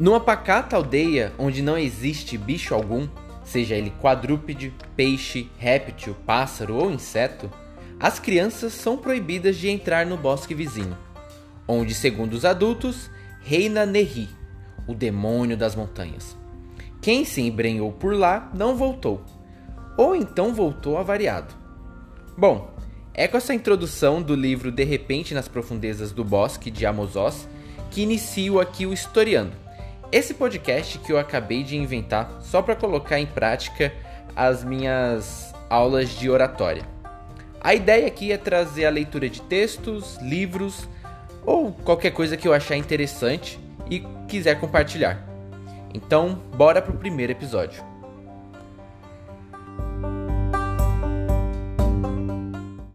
Numa pacata aldeia onde não existe bicho algum, seja ele quadrúpede, peixe, réptil, pássaro ou inseto, as crianças são proibidas de entrar no bosque vizinho, onde, segundo os adultos, reina Nehi, o demônio das montanhas. Quem se embrenhou por lá não voltou, ou então voltou avariado. Bom, é com essa introdução do livro De Repente nas Profundezas do Bosque de Amos Oz que inicio aqui o Historiando. Esse podcast que eu acabei de inventar só para colocar em prática as minhas aulas de oratória. A ideia aqui é trazer a leitura de textos, livros ou qualquer coisa que eu achar interessante e quiser compartilhar. Então, bora pro primeiro episódio.